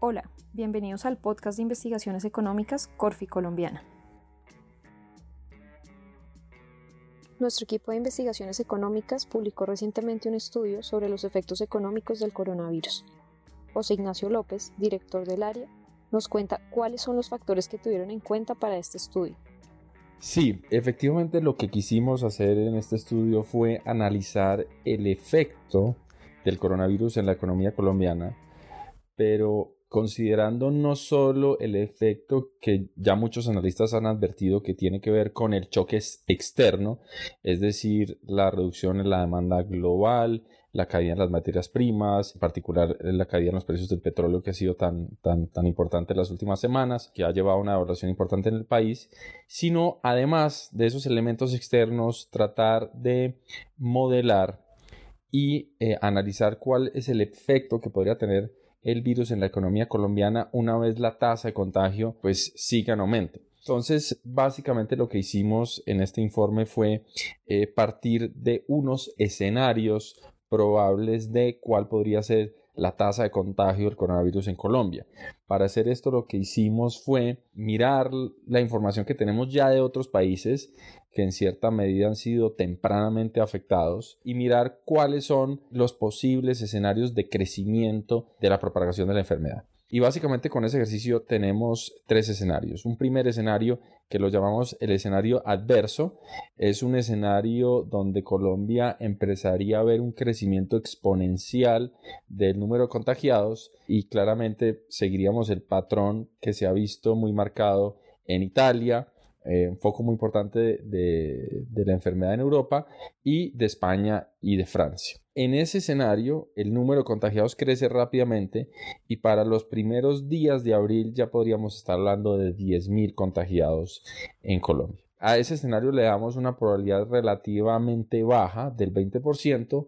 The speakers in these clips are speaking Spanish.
Hola, bienvenidos al podcast de investigaciones económicas Corfi Colombiana. Nuestro equipo de investigaciones económicas publicó recientemente un estudio sobre los efectos económicos del coronavirus. José Ignacio López, director del área, nos cuenta cuáles son los factores que tuvieron en cuenta para este estudio. Sí, efectivamente lo que quisimos hacer en este estudio fue analizar el efecto del coronavirus en la economía colombiana, pero considerando no solo el efecto que ya muchos analistas han advertido que tiene que ver con el choque externo, es decir, la reducción en la demanda global, la caída en las materias primas, en particular la caída en los precios del petróleo que ha sido tan, tan, tan importante en las últimas semanas, que ha llevado a una evaluación importante en el país, sino además de esos elementos externos, tratar de modelar y eh, analizar cuál es el efecto que podría tener el virus en la economía colombiana una vez la tasa de contagio pues siga en aumento. Entonces, básicamente lo que hicimos en este informe fue eh, partir de unos escenarios probables de cuál podría ser la tasa de contagio del coronavirus en Colombia. Para hacer esto lo que hicimos fue mirar la información que tenemos ya de otros países que en cierta medida han sido tempranamente afectados y mirar cuáles son los posibles escenarios de crecimiento de la propagación de la enfermedad. Y básicamente con ese ejercicio tenemos tres escenarios. Un primer escenario que lo llamamos el escenario adverso. Es un escenario donde Colombia empezaría a ver un crecimiento exponencial del número de contagiados y claramente seguiríamos el patrón que se ha visto muy marcado en Italia, eh, un foco muy importante de, de, la enfermedad en Europa y de España y de Francia. En ese escenario, el número de contagiados crece rápidamente y para los primeros días de abril ya podríamos estar hablando de 10.000 contagiados en Colombia. A ese escenario le damos una probabilidad relativamente baja del 20%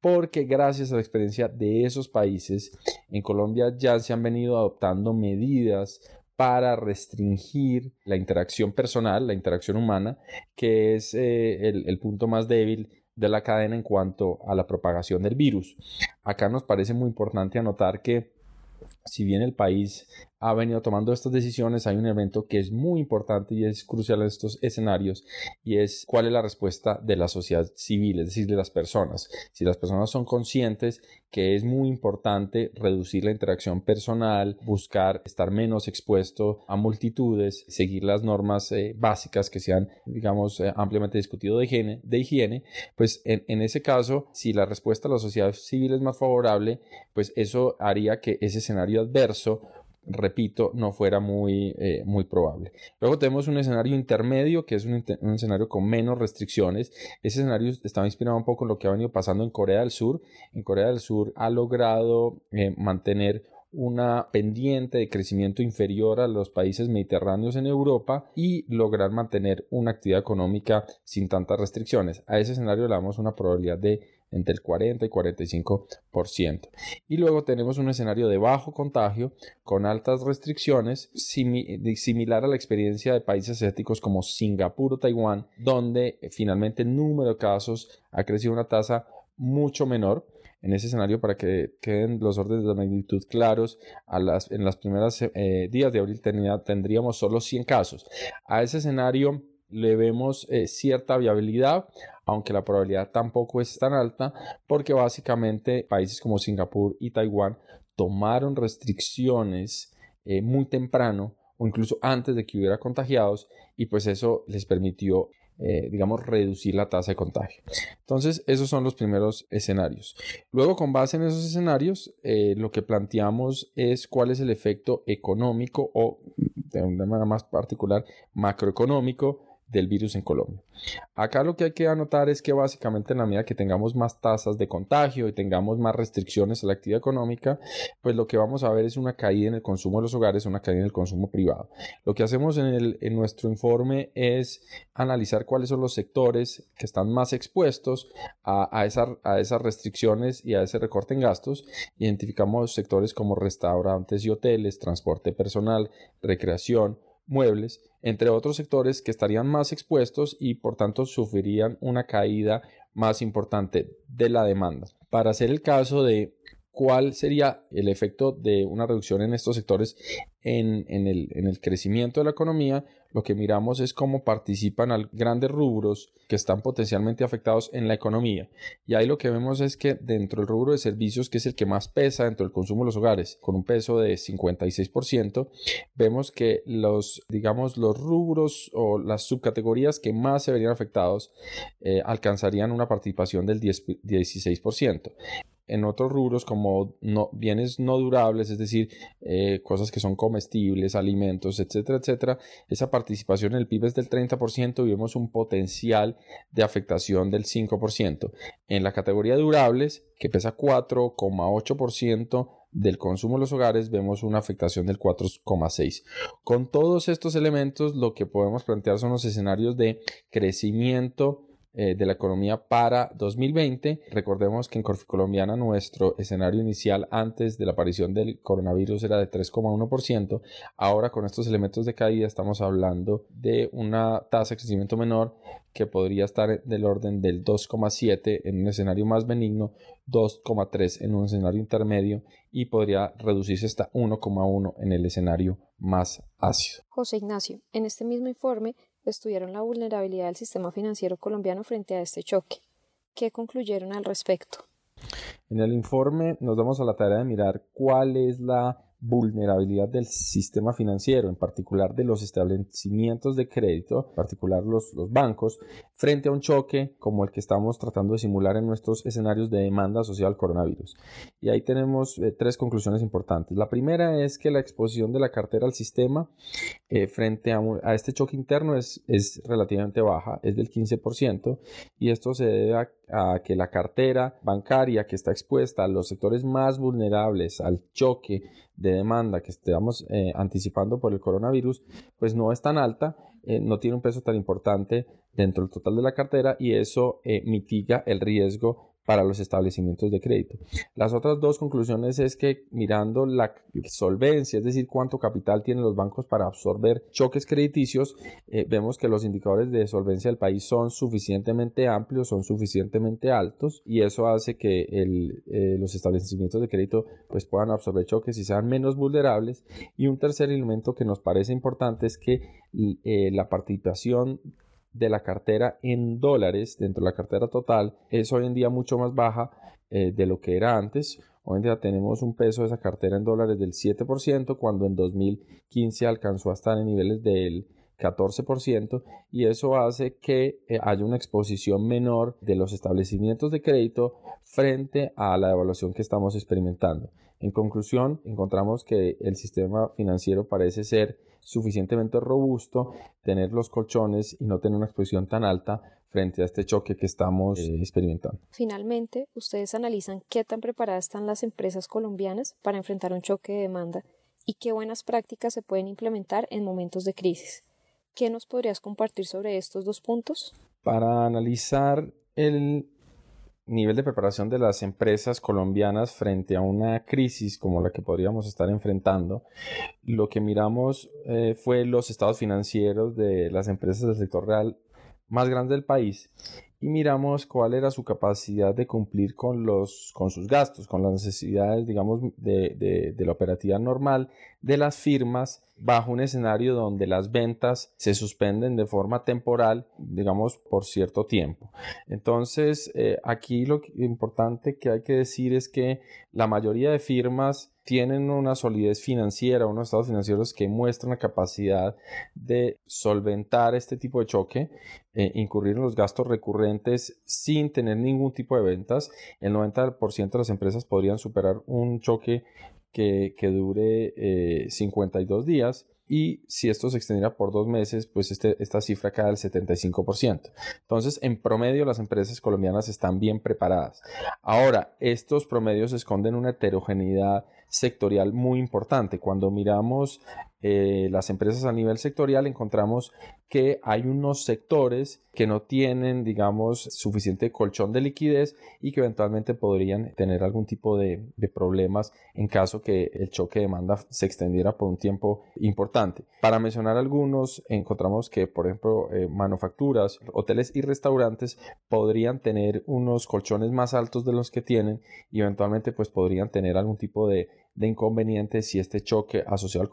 porque gracias a la experiencia de esos países, en Colombia ya se han venido adoptando medidas para restringir la interacción personal, la interacción humana, que es eh, el, punto más débil de la cadena en cuanto a la propagación del virus. Acá nos parece muy importante anotar que si bien el país ha venido tomando estas decisiones, hay un evento que es muy importante y es crucial en estos escenarios y es cuál es la respuesta de la sociedad civil, es decir, de las personas. Si las personas son conscientes que es muy importante reducir la interacción personal, buscar estar menos expuesto a multitudes, seguir las normas eh, básicas que sean, digamos, eh, ampliamente discutido de higiene, de higiene pues en, en ese caso, si la respuesta de la sociedad civil es más favorable, pues eso haría que ese escenario adverso repito, no fuera muy, eh, muy probable. Luego tenemos un escenario intermedio, que es un, escenario con menos restricciones. Ese escenario estaba inspirado un poco en lo que ha venido pasando en Corea del Sur. En Corea del Sur ha logrado eh, mantener una pendiente de crecimiento inferior a los países mediterráneos en Europa y lograr mantener una actividad económica sin tantas restricciones. A ese escenario le damos una probabilidad de entre el 40 y 45%. Y luego tenemos un escenario de bajo contagio con altas restricciones, similar a la experiencia de países asiáticos como Singapur o Taiwán, donde eh, finalmente el número de casos ha crecido una tasa mucho menor. En ese escenario, para que queden los órdenes de magnitud claros, a las, en las primeras eh, días de abril tendríamos solo 100 casos. A ese escenario le vemos eh, cierta viabilidad, aunque la probabilidad tampoco es tan alta, porque básicamente países como Singapur y Taiwán tomaron restricciones eh, muy temprano o incluso antes de que hubiera contagiados y pues eso les permitió eh, digamos, reducir la tasa de contagio. Entonces, esos son los primeros escenarios. Luego, con base en esos escenarios, lo que planteamos es cuál es el efecto económico o, de una manera más particular, macroeconómico del virus en Colombia. Acá lo que hay que anotar es que básicamente en la medida que tengamos más tasas de contagio y tengamos más restricciones a la actividad económica, pues lo que vamos a ver es una caída en el consumo de los hogares, una caída en el consumo privado. Lo que hacemos en, el, en nuestro informe es analizar cuáles son los sectores que están más expuestos a, a, a esas restricciones y a ese recorte en gastos. Identificamos sectores como restaurantes y hoteles, transporte personal, recreación, muebles, entre otros sectores que estarían más expuestos y por tanto sufrirían una caída más importante de la demanda. Para hacer el caso de cuál sería el efecto de una reducción en estos sectores en, el, en, el, crecimiento de la economía, lo que miramos es cómo participan grandes rubros que están potencialmente afectados en la economía. Y ahí lo que vemos es que dentro del rubro de servicios, que es el que más pesa dentro del consumo de los hogares, con un peso de 56%, vemos que los, digamos, los rubros o las subcategorías que más se verían afectados eh, alcanzarían una participación del 10, 16% en otros rubros como bienes no durables, es decir, eh, cosas que son comestibles, alimentos, etcétera, etcétera, esa participación en el PIB es del 30% y vemos un potencial de afectación del 5%. En la categoría durables, que pesa 4,8%, del consumo de los hogares vemos una afectación del 4,6. Con todos estos elementos lo que podemos plantear son los escenarios de crecimiento eh, de la economía para 2020. Recordemos que en Colombiana nuestro escenario inicial antes de la aparición del coronavirus era de 3,1%. Ahora con estos elementos de caída estamos hablando de una tasa de crecimiento menor que podría estar del orden del 2,7 en un escenario más benigno, 2,3 en un escenario intermedio y podría reducirse hasta 1,1 en el escenario más ácido. José Ignacio, en este mismo informe estudiaron la vulnerabilidad del sistema financiero colombiano frente a este choque. ¿Qué concluyeron al respecto? En el informe nos damos a la tarea de mirar cuál es la vulnerabilidad del sistema financiero, en particular de los establecimientos de crédito, en particular los, bancos, frente a un choque como el que estamos tratando de simular en nuestros escenarios de demanda social al coronavirus. Y ahí tenemos eh, tres conclusiones importantes. La primera es que la exposición de la cartera al sistema eh, frente a, este choque interno es, es relativamente baja, es del 15%, y esto se debe a que la cartera bancaria que está expuesta a los sectores más vulnerables al choque de demanda que estamos eh, anticipando por el coronavirus, pues no es tan alta, eh, no tiene un peso tan importante dentro del total de la cartera y eso eh, mitiga el riesgo para los establecimientos de crédito. Las otras dos conclusiones es que mirando la solvencia, es decir, cuánto capital tienen los bancos para absorber choques crediticios, eh, vemos que los indicadores de solvencia del país son suficientemente amplios, son suficientemente altos y eso hace que eh, los establecimientos de crédito pues, puedan absorber choques y sean menos vulnerables. Y un tercer elemento que nos parece importante es que eh, la participación de la cartera en dólares dentro de la cartera total es hoy en día mucho más baja eh, de lo que era antes. Hoy en día tenemos un peso de esa cartera en dólares del 7% cuando en 2015 alcanzó a estar en niveles del 14% y eso hace que eh, haya una exposición menor de los establecimientos de crédito frente a la devaluación que estamos experimentando. En conclusión, encontramos que el sistema financiero parece ser suficientemente robusto, tener los colchones y no tener una exposición tan alta frente a este choque que estamos eh, experimentando. Finalmente, ustedes analizan qué tan preparadas están las empresas colombianas para enfrentar un choque de demanda y qué buenas prácticas se pueden implementar en momentos de crisis. ¿Qué nos podrías compartir sobre estos dos puntos? Para analizar el nivel de preparación de las empresas colombianas frente a una crisis como la que podríamos estar enfrentando, lo que miramos eh, fue los estados financieros de las empresas del sector real más grandes del país y miramos cuál era su capacidad de cumplir con, los, con sus gastos, con las necesidades, digamos, de, de, la operativa normal de las firmas bajo un escenario donde las ventas se suspenden de forma temporal, digamos, por cierto tiempo. Entonces, eh, aquí lo importante que hay que decir es que la mayoría de firmas tienen una solidez financiera, unos estados financieros que muestran la capacidad de solventar este tipo de choque, eh, incurrir en los gastos recurrentes sin tener ningún tipo de ventas. El 90% de las empresas podrían superar un choque que, dure 52 eh, días y si esto se extendiera por dos meses, pues este, esta cifra cae al 75%. Entonces, en promedio, las empresas colombianas están bien preparadas. Ahora, estos promedios esconden una heterogeneidad sectorial muy importante. Cuando miramos eh, las empresas a nivel sectorial encontramos que hay unos sectores que no tienen, digamos, suficiente colchón de liquidez y que eventualmente podrían tener algún tipo de, problemas en caso que el choque de demanda se extendiera por un tiempo importante. Para mencionar algunos, encontramos que, por ejemplo, eh, manufacturas, hoteles y restaurantes podrían tener unos colchones más altos de los que tienen y eventualmente pues podrían tener algún tipo de de inconveniente si este choque asociado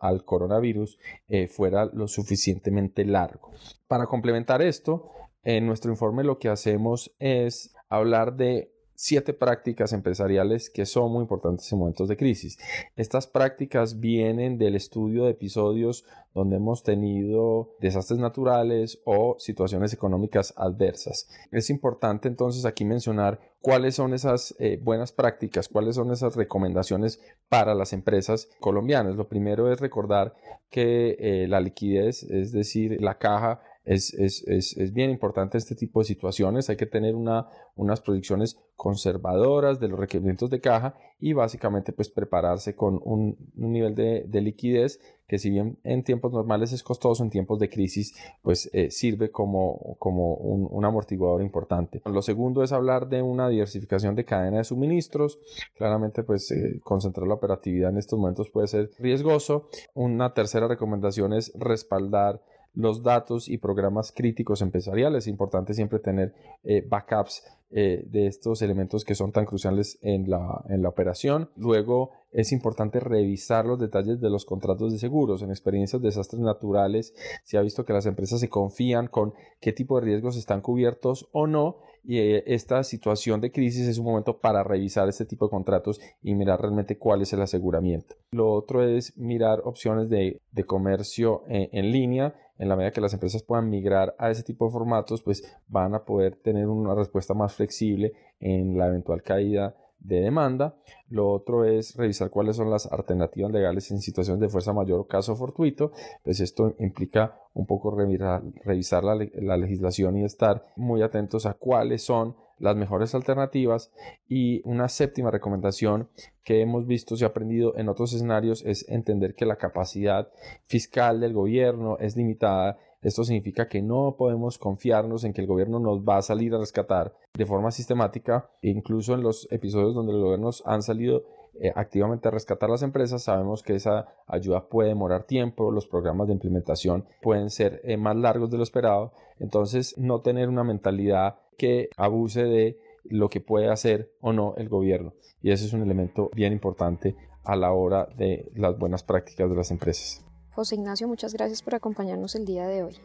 al coronavirus eh, fuera lo suficientemente largo. Para complementar esto, en nuestro informe lo que hacemos es hablar de siete prácticas empresariales que son muy importantes en momentos de crisis. Estas prácticas vienen del estudio de episodios donde hemos tenido desastres naturales o situaciones económicas adversas. Es importante entonces aquí mencionar cuáles son esas eh, buenas prácticas, cuáles son esas recomendaciones para las empresas colombianas. Lo primero es recordar que eh, la liquidez, es decir, la caja, es, es, es, es, bien importante este tipo de situaciones. Hay que tener una, unas proyecciones conservadoras de los requerimientos de caja y básicamente pues prepararse con un, un nivel de, de, liquidez que si bien en tiempos normales es costoso, en tiempos de crisis pues eh, sirve como, como un, un, amortiguador importante. Lo segundo es hablar de una diversificación de cadena de suministros. Claramente pues eh, concentrar la operatividad en estos momentos puede ser riesgoso. Una tercera recomendación es respaldar los datos y programas críticos empresariales. Es importante siempre tener eh, backups eh, de estos elementos que son tan cruciales en la, en la operación. Luego es importante revisar los detalles de los contratos de seguros. En experiencias de desastres naturales se ha visto que las empresas se confían con qué tipo de riesgos están cubiertos o no y eh, esta situación de crisis es un momento para revisar este tipo de contratos y mirar realmente cuál es el aseguramiento. Lo otro es mirar opciones de, comercio en, en línea en la medida que las empresas puedan migrar a ese tipo de formatos, pues van a poder tener una respuesta más flexible en la eventual caída de demanda. Lo otro es revisar cuáles son las alternativas legales en situaciones de fuerza mayor o caso fortuito. Pues esto implica un poco revisar, la, la legislación y estar muy atentos a cuáles son las mejores alternativas. Y una séptima recomendación que hemos visto y aprendido en otros escenarios es entender que la capacidad fiscal del gobierno es limitada esto significa que no podemos confiarnos en que el gobierno nos va a salir a rescatar de forma sistemática. incluso en los episodios donde los gobiernos han salido eh, activamente a rescatar las empresas, sabemos que esa ayuda puede demorar tiempo, los programas de implementación pueden ser eh, más largos de lo esperado. Entonces, no tener una mentalidad que abuse de lo que puede hacer o no el gobierno. Y ese es un elemento bien importante a la hora de las buenas prácticas de las empresas. José Ignacio, muchas gracias por acompañarnos el día de hoy.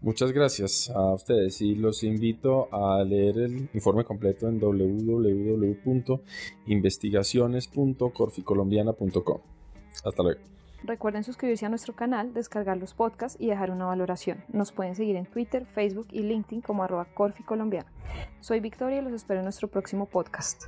Muchas gracias a ustedes y los invito a leer el informe completo en www.investigaciones.corficolombiana.com. Hasta luego. Recuerden suscribirse a nuestro canal, descargar los podcasts y dejar una valoración. Nos pueden seguir en Twitter, Facebook y LinkedIn como arroba Corficolombiana. Soy Victoria y los espero en nuestro próximo podcast.